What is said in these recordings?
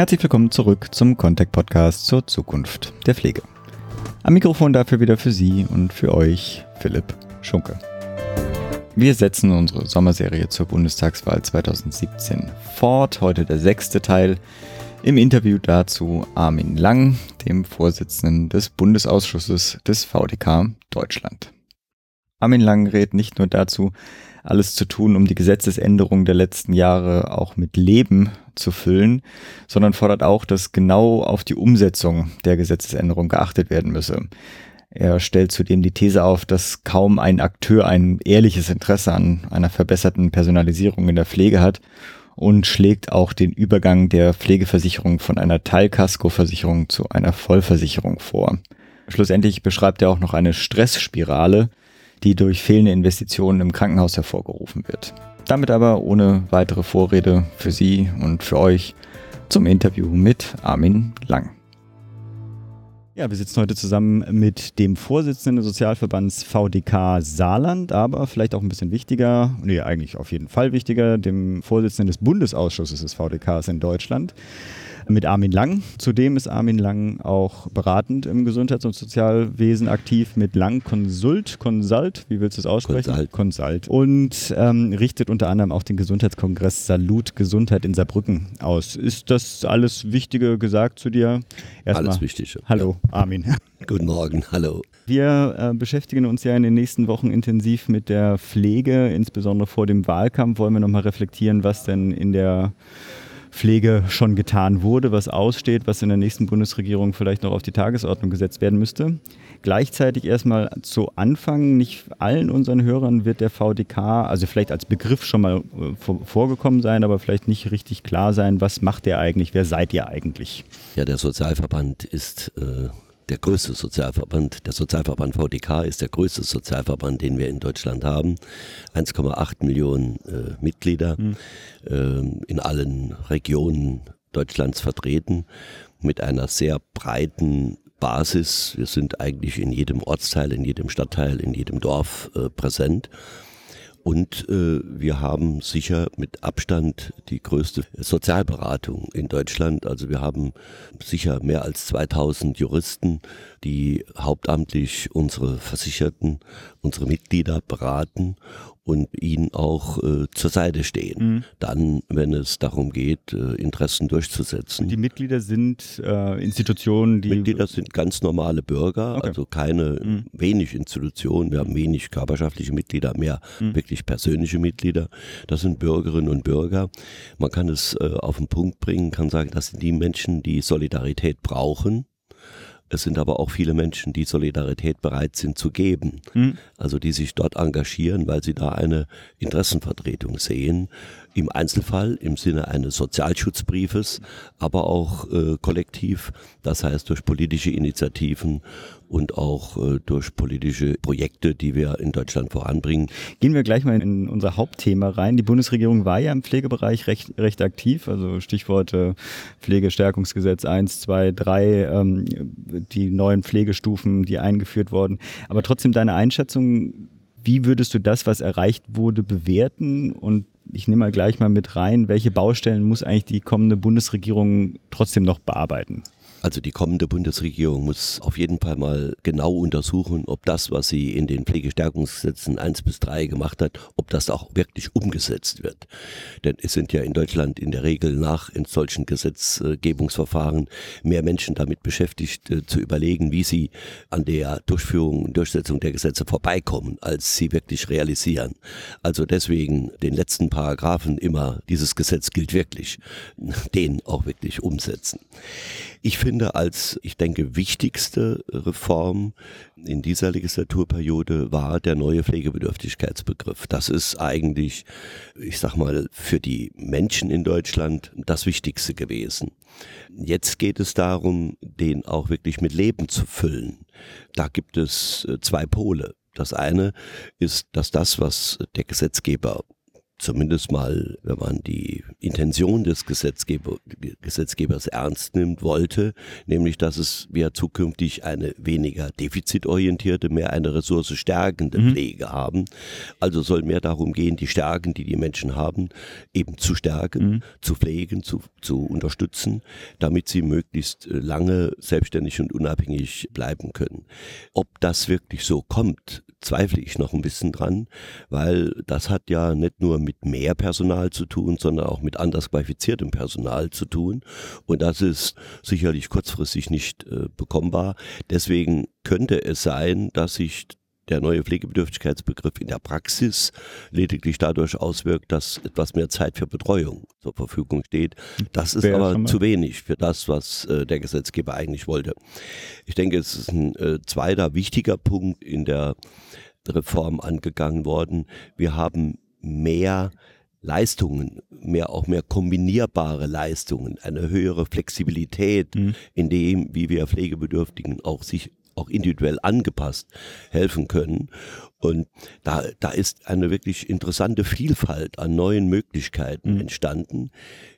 Herzlich willkommen zurück zum Contact Podcast zur Zukunft der Pflege. Am Mikrofon dafür wieder für Sie und für euch Philipp Schunke. Wir setzen unsere Sommerserie zur Bundestagswahl 2017 fort. Heute der sechste Teil. Im Interview dazu Armin Lang, dem Vorsitzenden des Bundesausschusses des VDK Deutschland. Armin Lang rät nicht nur dazu, alles zu tun, um die Gesetzesänderungen der letzten Jahre auch mit Leben zu füllen, sondern fordert auch, dass genau auf die Umsetzung der Gesetzesänderung geachtet werden müsse. Er stellt zudem die These auf, dass kaum ein Akteur ein ehrliches Interesse an einer verbesserten Personalisierung in der Pflege hat und schlägt auch den Übergang der Pflegeversicherung von einer Teilkaskoversicherung zu einer Vollversicherung vor. Schlussendlich beschreibt er auch noch eine Stressspirale, die durch fehlende Investitionen im Krankenhaus hervorgerufen wird. Damit aber ohne weitere Vorrede für Sie und für euch zum Interview mit Armin Lang. Ja, wir sitzen heute zusammen mit dem Vorsitzenden des Sozialverbands VDK Saarland, aber vielleicht auch ein bisschen wichtiger, nee, eigentlich auf jeden Fall wichtiger, dem Vorsitzenden des Bundesausschusses des VDKs in Deutschland mit Armin Lang. Zudem ist Armin Lang auch beratend im Gesundheits- und Sozialwesen aktiv mit Lang Consult, Consult, wie willst du es aussprechen? Consult. Consult. Und ähm, richtet unter anderem auch den Gesundheitskongress Salut Gesundheit in Saarbrücken aus. Ist das alles Wichtige gesagt zu dir? Erstmal, alles Wichtige. Hallo, Armin. Guten Morgen, hallo. Wir äh, beschäftigen uns ja in den nächsten Wochen intensiv mit der Pflege, insbesondere vor dem Wahlkampf wollen wir nochmal reflektieren, was denn in der Pflege schon getan wurde, was aussteht, was in der nächsten Bundesregierung vielleicht noch auf die Tagesordnung gesetzt werden müsste. Gleichzeitig erstmal zu Anfang, nicht allen unseren Hörern wird der VDK, also vielleicht als Begriff schon mal äh, vorgekommen sein, aber vielleicht nicht richtig klar sein, was macht der eigentlich, wer seid ihr eigentlich? Ja, der Sozialverband ist äh der größte Sozialverband, der Sozialverband VDK ist der größte Sozialverband, den wir in Deutschland haben. 1,8 Millionen äh, Mitglieder mhm. äh, in allen Regionen Deutschlands vertreten, mit einer sehr breiten Basis. Wir sind eigentlich in jedem Ortsteil, in jedem Stadtteil, in jedem Dorf äh, präsent. Und äh, wir haben sicher mit Abstand die größte Sozialberatung in Deutschland. Also wir haben sicher mehr als 2000 Juristen, die hauptamtlich unsere Versicherten, unsere Mitglieder beraten und ihnen auch äh, zur Seite stehen. Mhm. Dann, wenn es darum geht, äh, Interessen durchzusetzen. Die Mitglieder sind äh, Institutionen, die. Mitglieder sind ganz normale Bürger, okay. also keine mhm. wenig Institutionen. Wir haben wenig körperschaftliche Mitglieder, mehr mhm. wirklich persönliche Mitglieder. Das sind Bürgerinnen und Bürger. Man kann es äh, auf den Punkt bringen, kann sagen, das sind die Menschen, die Solidarität brauchen es sind aber auch viele Menschen, die Solidarität bereit sind zu geben. Mhm. Also die sich dort engagieren, weil sie da eine Interessenvertretung sehen. Im Einzelfall im Sinne eines Sozialschutzbriefes, aber auch äh, kollektiv, das heißt durch politische Initiativen und auch äh, durch politische Projekte, die wir in Deutschland voranbringen. Gehen wir gleich mal in unser Hauptthema rein. Die Bundesregierung war ja im Pflegebereich recht, recht aktiv, also Stichworte Pflegestärkungsgesetz 1, 2, 3, ähm, die neuen Pflegestufen, die eingeführt wurden. Aber trotzdem deine Einschätzung, wie würdest du das, was erreicht wurde, bewerten und ich nehme mal gleich mal mit rein, welche Baustellen muss eigentlich die kommende Bundesregierung trotzdem noch bearbeiten? Also die kommende Bundesregierung muss auf jeden Fall mal genau untersuchen, ob das, was sie in den Pflegestärkungsgesetzen 1 bis 3 gemacht hat, ob das auch wirklich umgesetzt wird. Denn es sind ja in Deutschland in der Regel nach in solchen Gesetzgebungsverfahren mehr Menschen damit beschäftigt, äh, zu überlegen, wie sie an der Durchführung und Durchsetzung der Gesetze vorbeikommen, als sie wirklich realisieren. Also deswegen den letzten Paragraphen immer, dieses Gesetz gilt wirklich, den auch wirklich umsetzen. Ich finde als, ich denke, wichtigste Reform in dieser Legislaturperiode war der neue Pflegebedürftigkeitsbegriff. Das ist eigentlich, ich sag mal, für die Menschen in Deutschland das Wichtigste gewesen. Jetzt geht es darum, den auch wirklich mit Leben zu füllen. Da gibt es äh, zwei Pole. Das eine ist, dass das, was der Gesetzgeber zumindest mal, wenn man die Intention des Gesetzgeber, Gesetzgebers ernst nimmt, wollte, nämlich dass es wir zukünftig eine weniger defizitorientierte, mehr eine ressourcestärkende mhm. Pflege haben. Also soll mehr darum gehen, die Stärken, die die Menschen haben, eben zu stärken, mhm. zu pflegen, zu, zu unterstützen, damit sie möglichst äh, lange selbstständig und unabhängig bleiben können. Ob das wirklich so kommt, zweifle ich noch ein bisschen dran, weil das hat ja nicht nur mit mehr Personal zu tun, sondern auch mit anders qualifiziertem Personal zu tun. Und das ist sicherlich kurzfristig nicht äh, bekommbar. Deswegen könnte es sein, dass sich der neue Pflegebedürftigkeitsbegriff in der Praxis lediglich dadurch auswirkt, dass etwas mehr Zeit für Betreuung zur Verfügung steht. Das ist aber zu wenig für das, was äh, der Gesetzgeber eigentlich wollte. Ich denke, es ist ein äh, zweiter wichtiger Punkt in der Reform angegangen worden. Wir haben mehr Leistungen, mehr auch mehr kombinierbare Leistungen, eine höhere Flexibilität mhm. in dem, wie wir Pflegebedürftigen auch sich auch individuell angepasst helfen können. Und da, da ist eine wirklich interessante Vielfalt an neuen Möglichkeiten mhm. entstanden,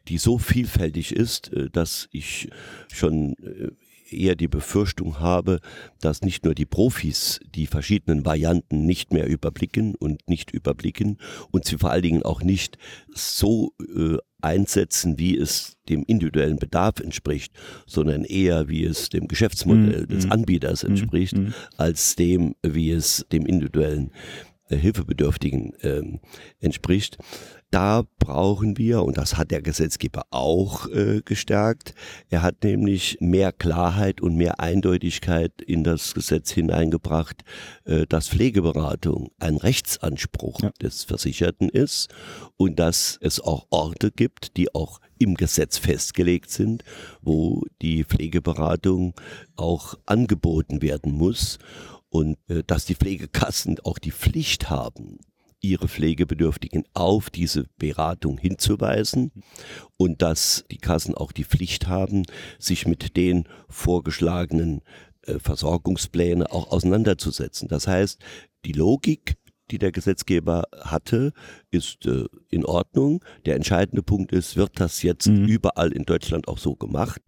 die so vielfältig ist, äh, dass ich schon äh, eher die Befürchtung habe, dass nicht nur die Profis die verschiedenen Varianten nicht mehr überblicken und nicht überblicken und sie vor allen Dingen auch nicht so äh, einsetzen, wie es dem individuellen Bedarf entspricht, sondern eher wie es dem Geschäftsmodell mm, des mm, Anbieters entspricht, mm, als dem, wie es dem individuellen äh, Hilfebedürftigen äh, entspricht da brauchen wir, und das hat der Gesetzgeber auch äh, gestärkt, er hat nämlich mehr Klarheit und mehr Eindeutigkeit in das Gesetz hineingebracht, äh, dass Pflegeberatung ein Rechtsanspruch ja. des Versicherten ist und dass es auch Orte gibt, die auch im Gesetz festgelegt sind, wo die Pflegeberatung auch angeboten werden muss und äh, dass die Pflegekassen auch die Pflicht haben, ihre Pflegebedürftigen auf diese Beratung hinzuweisen und dass die Kassen auch die Pflicht haben, sich mit den vorgeschlagenen äh, Versorgungspläne auch auseinanderzusetzen. Das heißt, die Logik, die der Gesetzgeber hatte, ist äh, in Ordnung. Der entscheidende Punkt ist, wird das jetzt mhm. überall in Deutschland auch so gemacht?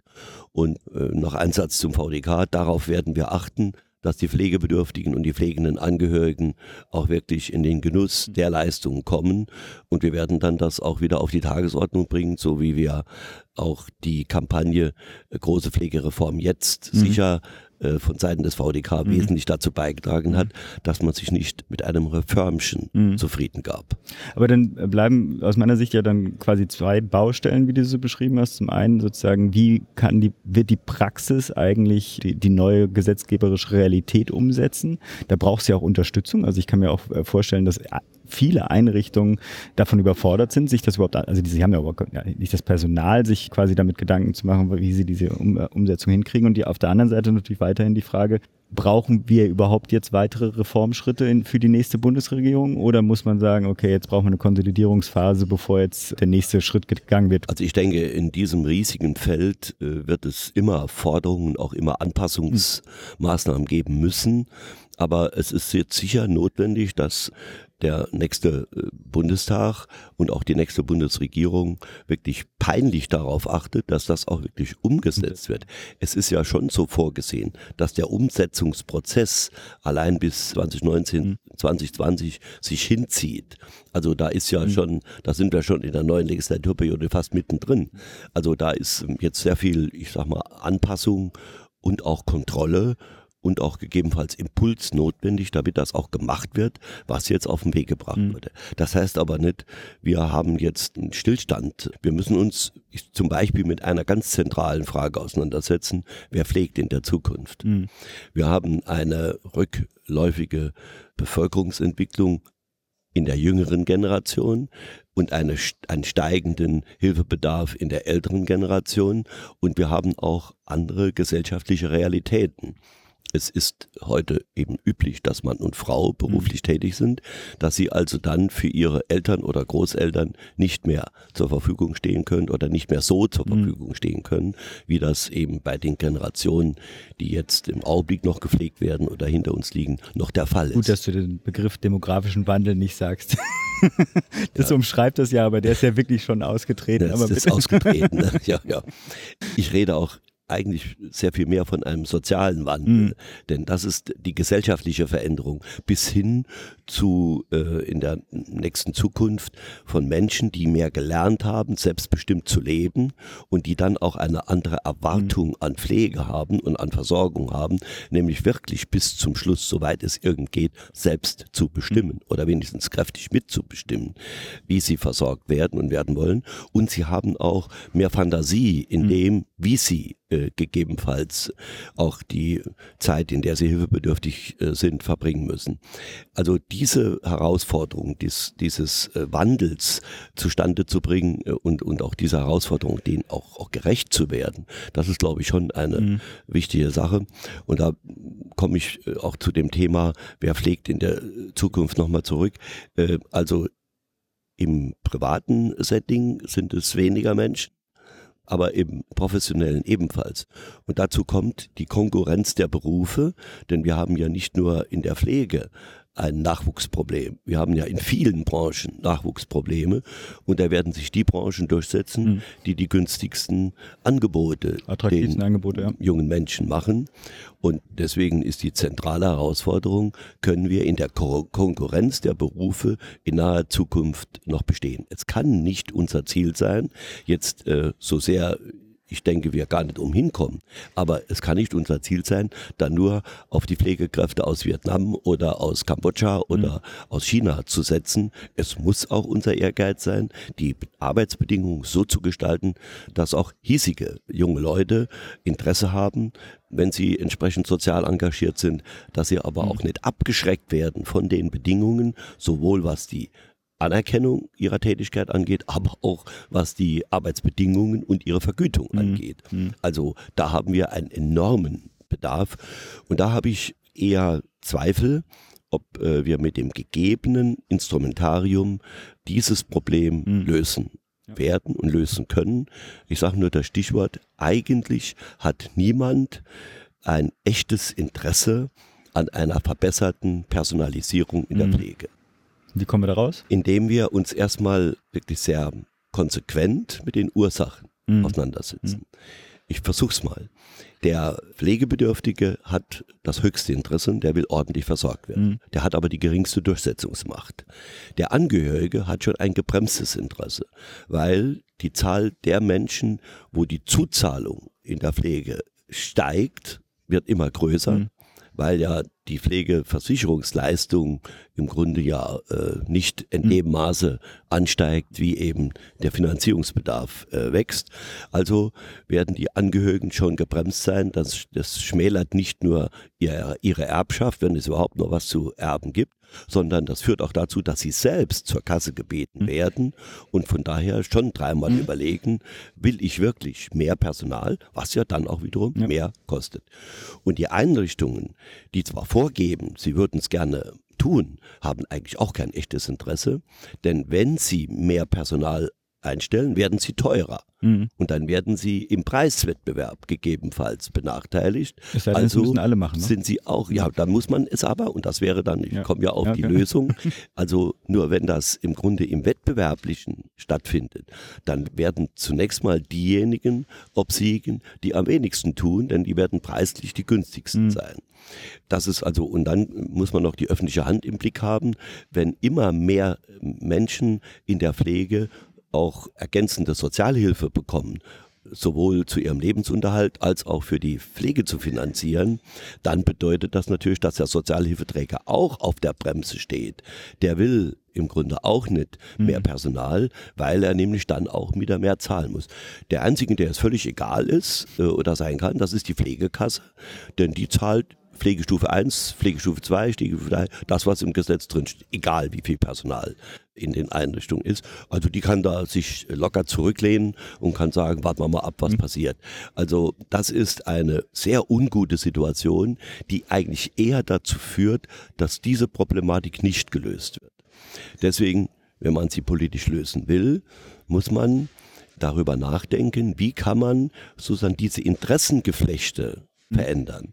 Und äh, noch ein Satz zum VDK, darauf werden wir achten, dass die Pflegebedürftigen und die pflegenden Angehörigen auch wirklich in den Genuss der Leistungen kommen. Und wir werden dann das auch wieder auf die Tagesordnung bringen, so wie wir auch die Kampagne äh, Große Pflegereform jetzt mhm. sicher äh, von Seiten des VDK mhm. wesentlich dazu beigetragen hat, dass man sich nicht mit einem Reformchen mhm. zufrieden gab. Aber dann bleiben aus meiner Sicht ja dann quasi zwei Baustellen, wie du so beschrieben hast. Zum einen sozusagen, wie kann die, wird die Praxis eigentlich die, die neue gesetzgeberische Realität umsetzen? Da braucht es ja auch Unterstützung. Also ich kann mir auch äh, vorstellen, dass viele Einrichtungen davon überfordert sind, sich das überhaupt, also sie haben ja, aber nicht das Personal, sich quasi damit Gedanken zu machen, wie sie diese um, äh, Umsetzung hinkriegen. Und die auf der anderen Seite natürlich weiterhin die Frage, brauchen wir überhaupt jetzt weitere Reformschritte in, für die nächste Bundesregierung oder muss man sagen, okay, jetzt brauchen wir eine Konsolidierungsphase, bevor jetzt der nächste Schritt gegangen wird? Also ich denke, in diesem riesigen Feld äh, wird es immer Forderungen, auch immer Anpassungsmaßnahmen geben müssen. Aber es ist jetzt sicher notwendig, dass der nächste äh, Bundestag und auch die nächste Bundesregierung wirklich peinlich darauf achtet, dass das auch wirklich umgesetzt wird. Es ist ja schon so vorgesehen, dass der Umsetzungsprozess allein bis 2019, 2020 mhm. sich hinzieht. Also da ist ja mhm. schon, da sind wir schon in der neuen Legislaturperiode fast mittendrin. Also da ist jetzt sehr viel, ich sag mal, Anpassung und auch Kontrolle und auch gegebenenfalls Impuls notwendig, damit das auch gemacht wird, was jetzt auf den Weg gebracht mhm. wurde. Das heißt aber nicht, wir haben jetzt einen Stillstand. Wir müssen uns zum Beispiel mit einer ganz zentralen Frage auseinandersetzen, wer pflegt in der Zukunft. Mhm. Wir haben eine rückläufige Bevölkerungsentwicklung in der jüngeren Generation und eine, einen steigenden Hilfebedarf in der älteren Generation und wir haben auch andere gesellschaftliche Realitäten es ist heute eben üblich, dass Mann und Frau beruflich mhm. tätig sind, dass sie also dann für ihre Eltern oder Großeltern nicht mehr zur Verfügung stehen können oder nicht mehr so zur mhm. Verfügung stehen können, wie das eben bei den Generationen, die jetzt im Augenblick noch gepflegt werden oder hinter uns liegen, noch der Fall ist. Gut, dass du den Begriff demografischen Wandel nicht sagst. das ja. umschreibt das ja, aber der ist ja wirklich schon ausgetreten. Das aber ist ausgetreten, ja, ja. Ich rede auch eigentlich sehr viel mehr von einem sozialen Wandel, mhm. denn das ist die gesellschaftliche Veränderung bis hin zu äh, in der nächsten Zukunft von Menschen, die mehr gelernt haben, selbstbestimmt zu leben und die dann auch eine andere Erwartung mhm. an Pflege haben und an Versorgung haben, nämlich wirklich bis zum Schluss, soweit es irgend geht, selbst zu bestimmen mhm. oder wenigstens kräftig mitzubestimmen, wie sie versorgt werden und werden wollen. Und sie haben auch mehr Fantasie in mhm. dem, wie sie äh, gegebenenfalls auch die Zeit, in der sie hilfebedürftig äh, sind, verbringen müssen. Also diese Herausforderung dies, dieses äh, Wandels zustande zu bringen und, und auch diese Herausforderung, denen auch, auch gerecht zu werden, das ist, glaube ich, schon eine mhm. wichtige Sache. Und da komme ich auch zu dem Thema, wer pflegt in der Zukunft nochmal zurück. Also im privaten Setting sind es weniger Menschen aber im professionellen ebenfalls. Und dazu kommt die Konkurrenz der Berufe, denn wir haben ja nicht nur in der Pflege ein Nachwuchsproblem. Wir haben ja in vielen Branchen Nachwuchsprobleme und da werden sich die Branchen durchsetzen, mhm. die die günstigsten Angebote den Angebote, ja. jungen Menschen machen. Und deswegen ist die zentrale Herausforderung, können wir in der Ko Konkurrenz der Berufe in naher Zukunft noch bestehen. Es kann nicht unser Ziel sein, jetzt äh, so sehr ich denke, wir gar nicht umhin kommen. Aber es kann nicht unser Ziel sein, dann nur auf die Pflegekräfte aus Vietnam oder aus Kambodscha oder mhm. aus China zu setzen. Es muss auch unser Ehrgeiz sein, die Arbeitsbedingungen so zu gestalten, dass auch hiesige junge Leute Interesse haben, wenn sie entsprechend sozial engagiert sind, dass sie aber mhm. auch nicht abgeschreckt werden von den Bedingungen, sowohl was die Anerkennung ihrer Tätigkeit angeht, aber auch was die Arbeitsbedingungen und ihre Vergütung mhm. angeht. Mhm. Also da haben wir einen enormen Bedarf und da habe ich eher Zweifel, ob äh, wir mit dem gegebenen Instrumentarium dieses Problem mhm. lösen ja. werden und lösen können. Ich sage nur das Stichwort, eigentlich hat niemand ein echtes Interesse an einer verbesserten Personalisierung in der mhm. Pflege. Wie kommen wir da raus? Indem wir uns erstmal wirklich sehr konsequent mit den Ursachen mhm. auseinandersetzen. Mhm. Ich versuch's mal. Der Pflegebedürftige hat das höchste Interesse und der will ordentlich versorgt werden. Mhm. Der hat aber die geringste Durchsetzungsmacht. Der Angehörige hat schon ein gebremstes Interesse, weil die Zahl der Menschen, wo die Zuzahlung in der Pflege steigt, wird immer größer. Mhm weil ja die Pflegeversicherungsleistung im Grunde ja äh, nicht in hm. dem Maße ansteigt, wie eben der Finanzierungsbedarf äh, wächst. Also werden die Angehörigen schon gebremst sein. Das, das schmälert nicht nur ihr, ihre Erbschaft, wenn es überhaupt noch was zu erben gibt, sondern das führt auch dazu, dass sie selbst zur Kasse gebeten mhm. werden und von daher schon dreimal mhm. überlegen, will ich wirklich mehr Personal, was ja dann auch wiederum ja. mehr kostet. Und die Einrichtungen, die zwar vorgeben, sie würden es gerne tun, haben eigentlich auch kein echtes Interesse, denn wenn sie mehr Personal einstellen, werden sie teurer. Mhm. Und dann werden sie im Preiswettbewerb gegebenenfalls benachteiligt. Das heißt, also müssen alle machen. Ne? Sind sie auch, ja, dann muss man es aber, und das wäre dann, ich ja. komme ja auf ja, die okay. Lösung, also nur wenn das im Grunde im Wettbewerblichen stattfindet, dann werden zunächst mal diejenigen obsiegen, die am wenigsten tun, denn die werden preislich die günstigsten mhm. sein. Das ist also, und dann muss man noch die öffentliche Hand im Blick haben, wenn immer mehr Menschen in der Pflege auch ergänzende Sozialhilfe bekommen, sowohl zu ihrem Lebensunterhalt als auch für die Pflege zu finanzieren, dann bedeutet das natürlich, dass der Sozialhilfeträger auch auf der Bremse steht. Der will im Grunde auch nicht mehr mhm. Personal, weil er nämlich dann auch wieder mehr zahlen muss. Der einzige, der es völlig egal ist äh, oder sein kann, das ist die Pflegekasse, denn die zahlt Pflegestufe 1, Pflegestufe 2, Pflegestufe 3, das, was im Gesetz drin steht, egal wie viel Personal in den Einrichtungen ist. Also die kann da sich locker zurücklehnen und kann sagen, warten wir mal ab, was mhm. passiert. Also das ist eine sehr ungute Situation, die eigentlich eher dazu führt, dass diese Problematik nicht gelöst wird. Deswegen, wenn man sie politisch lösen will, muss man darüber nachdenken, wie kann man sozusagen diese Interessengeflechte. Verändern.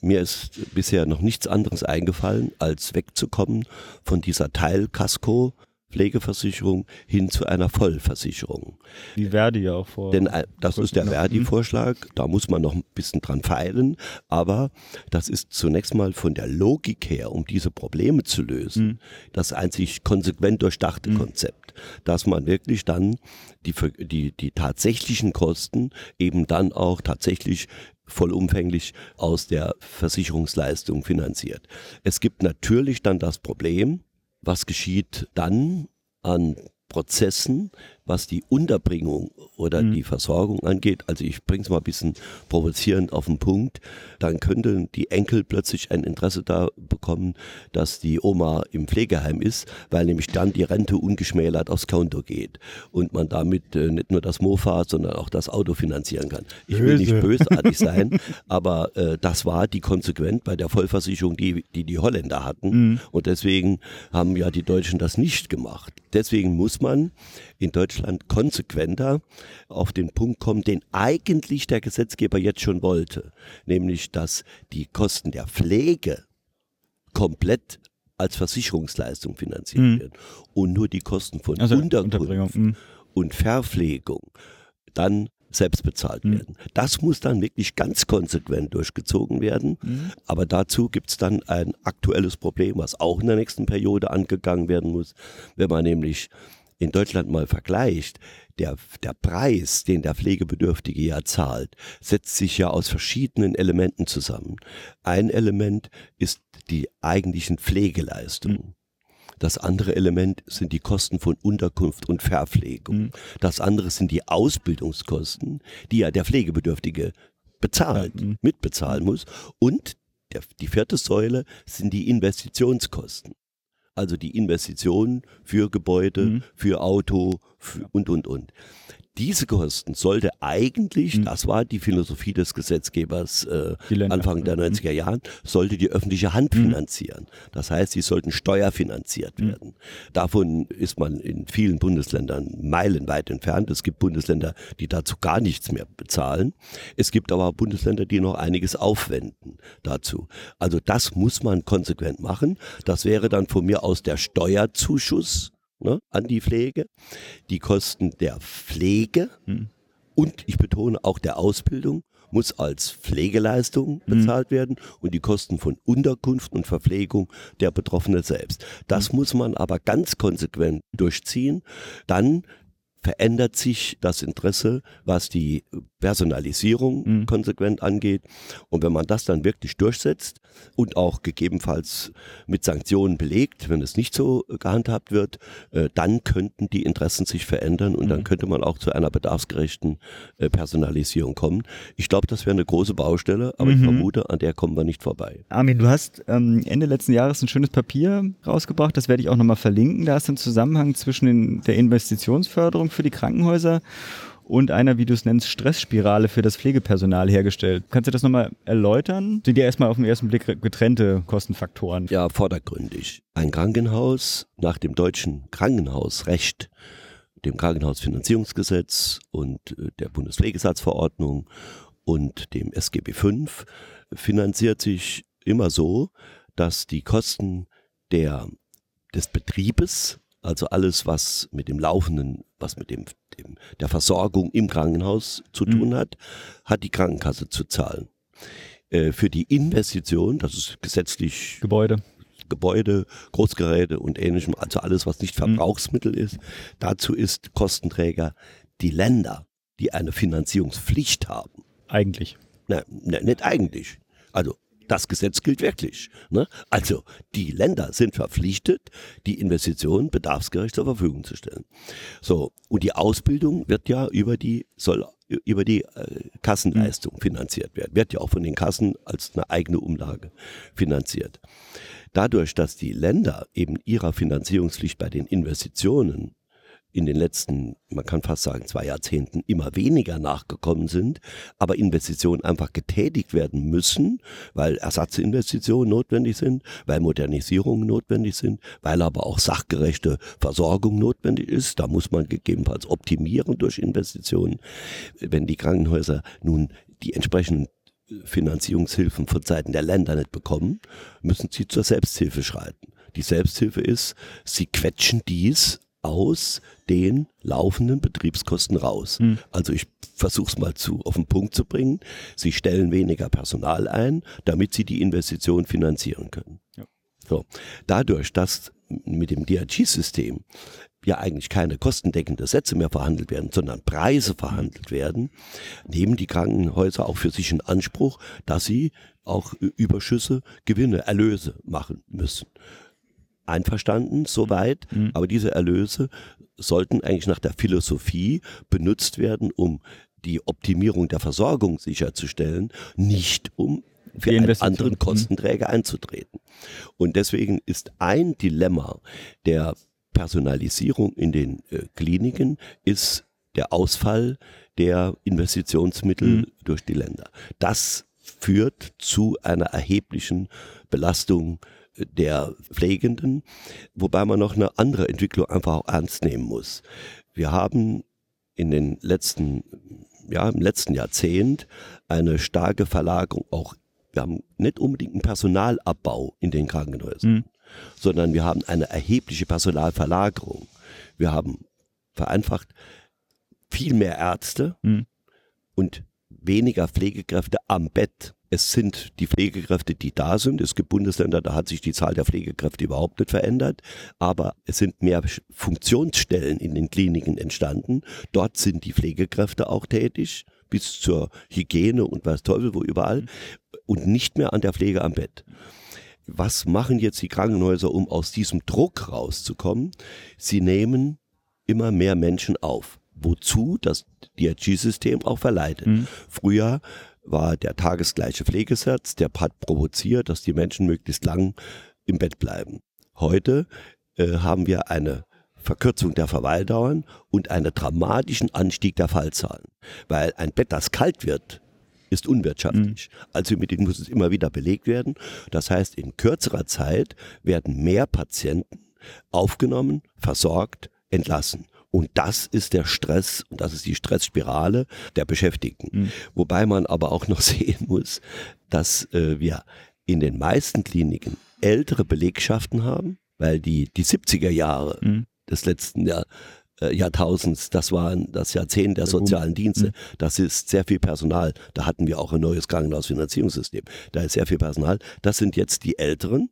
Mir ist bisher noch nichts anderes eingefallen, als wegzukommen von dieser Teilkasko Pflegeversicherung hin zu einer Vollversicherung. Wie Verdi ja auch vor. Denn äh, das ist der Verdi-Vorschlag, da muss man noch ein bisschen dran feilen, aber das ist zunächst mal von der Logik her, um diese Probleme zu lösen, mhm. das einzig konsequent durchdachte mhm. Konzept, dass man wirklich dann die, die, die tatsächlichen Kosten eben dann auch tatsächlich vollumfänglich aus der Versicherungsleistung finanziert. Es gibt natürlich dann das Problem, was geschieht dann an Prozessen, was die Unterbringung oder mhm. die Versorgung angeht, also ich bringe es mal ein bisschen provozierend auf den Punkt, dann könnten die Enkel plötzlich ein Interesse da bekommen, dass die Oma im Pflegeheim ist, weil nämlich dann die Rente ungeschmälert aufs Konto geht und man damit äh, nicht nur das Mofa, sondern auch das Auto finanzieren kann. Ich will nicht bösartig sein, aber äh, das war die Konsequenz bei der Vollversicherung, die die, die Holländer hatten mhm. und deswegen haben ja die Deutschen das nicht gemacht. Deswegen muss man in Deutschland konsequenter auf den Punkt kommen, den eigentlich der Gesetzgeber jetzt schon wollte, nämlich dass die Kosten der Pflege komplett als Versicherungsleistung finanziert mhm. werden und nur die Kosten von also Unterkunft mhm. und Verpflegung dann selbst bezahlt mhm. werden. Das muss dann wirklich ganz konsequent durchgezogen werden. Mhm. Aber dazu gibt es dann ein aktuelles Problem, was auch in der nächsten Periode angegangen werden muss, wenn man nämlich in Deutschland mal vergleicht, der, der Preis, den der Pflegebedürftige ja zahlt, setzt sich ja aus verschiedenen Elementen zusammen. Ein Element ist die eigentlichen Pflegeleistungen. Mhm. Das andere Element sind die Kosten von Unterkunft und Verpflegung. Mhm. Das andere sind die Ausbildungskosten, die ja der Pflegebedürftige bezahlt, ja, mhm. mitbezahlen muss. Und der, die vierte Säule sind die Investitionskosten also die Investitionen für Gebäude, mhm. für Auto für und, und, und. Diese Kosten sollte eigentlich, mhm. das war die Philosophie des Gesetzgebers äh, Anfang der 90er mhm. Jahren, sollte die öffentliche Hand mhm. finanzieren. Das heißt, sie sollten steuerfinanziert mhm. werden. Davon ist man in vielen Bundesländern meilenweit entfernt. Es gibt Bundesländer, die dazu gar nichts mehr bezahlen. Es gibt aber Bundesländer, die noch einiges aufwenden dazu. Also das muss man konsequent machen. Das wäre dann von mir aus der Steuerzuschuss ne, an die Pflege, die Kosten der Pflege mhm. und ich betone auch der Ausbildung muss als Pflegeleistung hm. bezahlt mhm. werden und die Kosten von Unterkunft und Verpflegung der Betroffene selbst. Das mhm. muss man aber ganz konsequent durchziehen. Dann verändert sich das Interesse, was die Personalisierung mhm. konsequent angeht. Und wenn man das dann wirklich durchsetzt und auch gegebenenfalls mit Sanktionen belegt, wenn es nicht so gehandhabt wird, äh, dann könnten die Interessen sich verändern und mhm. dann könnte man auch zu einer bedarfsgerechten äh, Personalisierung kommen. Ich glaube, das wäre eine große Baustelle, aber mhm. ich vermute, an der kommen wir nicht vorbei. Armin, du hast ähm, Ende letzten Jahres ein schönes Papier rausgebracht, das werde ich auch nochmal verlinken. Da ist ein Zusammenhang zwischen den, der Investitionsförderung für die Krankenhäuser und einer, wie du es nennst, Stressspirale für das Pflegepersonal hergestellt. Kannst du das nochmal erläutern? Sind ja erstmal auf den ersten Blick getrennte Kostenfaktoren. Ja, vordergründig. Ein Krankenhaus nach dem deutschen Krankenhausrecht, dem Krankenhausfinanzierungsgesetz und äh, der Bundespflegesatzverordnung und dem SGB V finanziert sich immer so, dass die Kosten der, des Betriebes also alles, was mit dem Laufenden, was mit dem, der Versorgung im Krankenhaus zu mhm. tun hat, hat die Krankenkasse zu zahlen. Äh, für die Investition, das ist gesetzlich Gebäude. Gebäude, Großgeräte und ähnlichem, also alles, was nicht mhm. Verbrauchsmittel mhm. ist. Dazu ist Kostenträger die Länder, die eine Finanzierungspflicht haben. Eigentlich. Na, nicht eigentlich. Also das Gesetz gilt wirklich. Ne? Also die Länder sind verpflichtet, die Investitionen bedarfsgerecht zur Verfügung zu stellen. So und die Ausbildung wird ja über die soll über die äh, Kassenleistung mhm. finanziert werden. Wird ja auch von den Kassen als eine eigene Umlage finanziert. Dadurch, dass die Länder eben ihrer Finanzierungspflicht bei den Investitionen in den letzten, man kann fast sagen, zwei Jahrzehnten immer weniger nachgekommen sind, aber Investitionen einfach getätigt werden müssen, weil Ersatzinvestitionen notwendig sind, weil Modernisierungen notwendig sind, weil aber auch sachgerechte Versorgung notwendig ist. Da muss man gegebenenfalls optimieren durch Investitionen. Wenn die Krankenhäuser nun die entsprechenden Finanzierungshilfen von Seiten der Länder nicht bekommen, müssen sie zur Selbsthilfe schreiten. Die Selbsthilfe ist, sie quetschen dies aus den laufenden Betriebskosten raus. Hm. Also ich versuche es mal zu auf den Punkt zu bringen. Sie stellen weniger Personal ein, damit sie die Investition finanzieren können. Ja. So. Dadurch, dass mit dem DRG-System ja eigentlich keine kostendeckende Sätze mehr verhandelt werden, sondern Preise verhandelt werden, nehmen die Krankenhäuser auch für sich in Anspruch, dass sie auch Überschüsse, Gewinne, Erlöse machen müssen. Einverstanden, soweit, mhm. aber diese Erlöse sollten eigentlich nach der Philosophie benutzt werden, um die Optimierung der Versorgung sicherzustellen, nicht um für einen anderen mhm. Kostenträger einzutreten. Und deswegen ist ein Dilemma der Personalisierung in den äh, Kliniken ist der Ausfall der Investitionsmittel mhm. durch die Länder. Das führt zu einer erheblichen Belastung äh, der Pflegenden, wobei man noch eine andere Entwicklung einfach auch ernst nehmen muss. Wir haben in den letzten, ja, im letzten Jahrzehnt eine starke Verlagerung auch wir haben nicht unbedingt einen Personalabbau in den Krankenhäusern, mhm. sondern wir haben eine erhebliche Personalverlagerung. Wir haben vereinfacht viel mehr Ärzte mhm. und weniger Pflegekräfte am Bett. Es sind die Pflegekräfte, die da sind. Es gibt Bundesländer, da hat sich die Zahl der Pflegekräfte überhaupt nicht verändert. Aber es sind mehr Funktionsstellen in den Kliniken entstanden. Dort sind die Pflegekräfte auch tätig bis zur Hygiene und was Teufel wo überall und nicht mehr an der Pflege am Bett. Was machen jetzt die Krankenhäuser, um aus diesem Druck rauszukommen? Sie nehmen immer mehr Menschen auf. Wozu das DRG-System auch verleitet. Mhm. Früher war der tagesgleiche Pflegesatz, der hat provoziert, dass die Menschen möglichst lang im Bett bleiben. Heute äh, haben wir eine Verkürzung der Verweildauern und einen dramatischen Anstieg der Fallzahlen. Weil ein Bett, das kalt wird, ist unwirtschaftlich. Mhm. Also mit dem muss es immer wieder belegt werden. Das heißt, in kürzerer Zeit werden mehr Patienten aufgenommen, versorgt, entlassen. Und das ist der Stress und das ist die Stressspirale der Beschäftigten. Mhm. Wobei man aber auch noch sehen muss, dass äh, wir in den meisten Kliniken ältere Belegschaften haben, weil die, die 70er Jahre mhm des letzten Jahr, äh, Jahrtausends, das waren das Jahrzehnt der sozialen Dienste. Mhm. Das ist sehr viel Personal. Da hatten wir auch ein neues Krankenhausfinanzierungssystem. Da ist sehr viel Personal. Das sind jetzt die Älteren,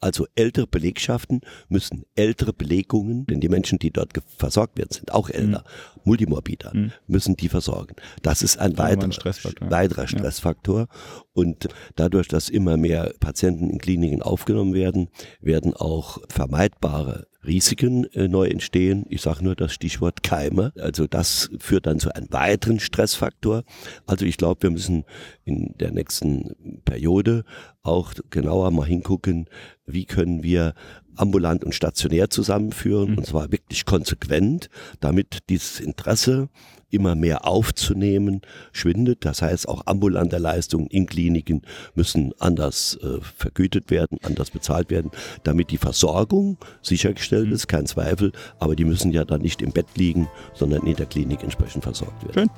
also ältere Belegschaften müssen ältere Belegungen, denn die Menschen, die dort versorgt werden, sind auch älter, mhm. Multimorbider, mhm. müssen die versorgen. Das ist ein weiterer, Stressfaktor. weiterer Stressfaktor. Ja. Und dadurch, dass immer mehr Patienten in Kliniken aufgenommen werden, werden auch vermeidbare Risiken äh, neu entstehen. Ich sage nur das Stichwort Keime. Also das führt dann zu einem weiteren Stressfaktor. Also ich glaube, wir müssen in der nächsten Periode auch genauer mal hingucken, wie können wir ambulant und stationär zusammenführen, mhm. und zwar wirklich konsequent, damit dieses Interesse immer mehr aufzunehmen schwindet. Das heißt, auch ambulante Leistungen in Kliniken müssen anders äh, vergütet werden, anders bezahlt werden, damit die Versorgung sichergestellt mhm. ist, kein Zweifel, aber die müssen ja dann nicht im Bett liegen, sondern in der Klinik entsprechend versorgt werden. Schön.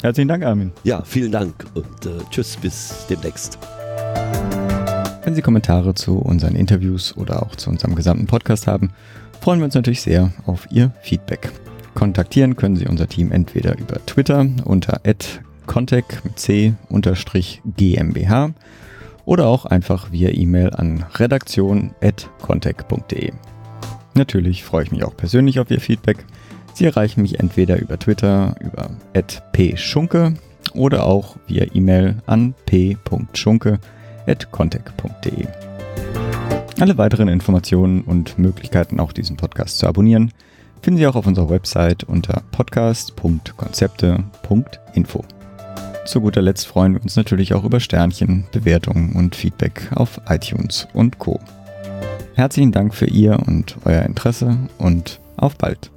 Herzlichen Dank, Armin. Ja, vielen Dank und äh, tschüss, bis demnächst. Wenn Sie Kommentare zu unseren Interviews oder auch zu unserem gesamten Podcast haben, freuen wir uns natürlich sehr auf Ihr Feedback. Kontaktieren können Sie unser Team entweder über Twitter unter contact GmbH oder auch einfach via E-Mail an redaktion.contact.de. Natürlich freue ich mich auch persönlich auf Ihr Feedback. Sie erreichen mich entweder über Twitter über @pschunke oder auch via E-Mail an p.schunke@ contact.de. Alle weiteren Informationen und Möglichkeiten, auch diesen Podcast zu abonnieren, finden Sie auch auf unserer Website unter podcast.konzepte.info. Zu guter Letzt freuen wir uns natürlich auch über Sternchen, Bewertungen und Feedback auf iTunes und Co. Herzlichen Dank für Ihr und euer Interesse und auf bald.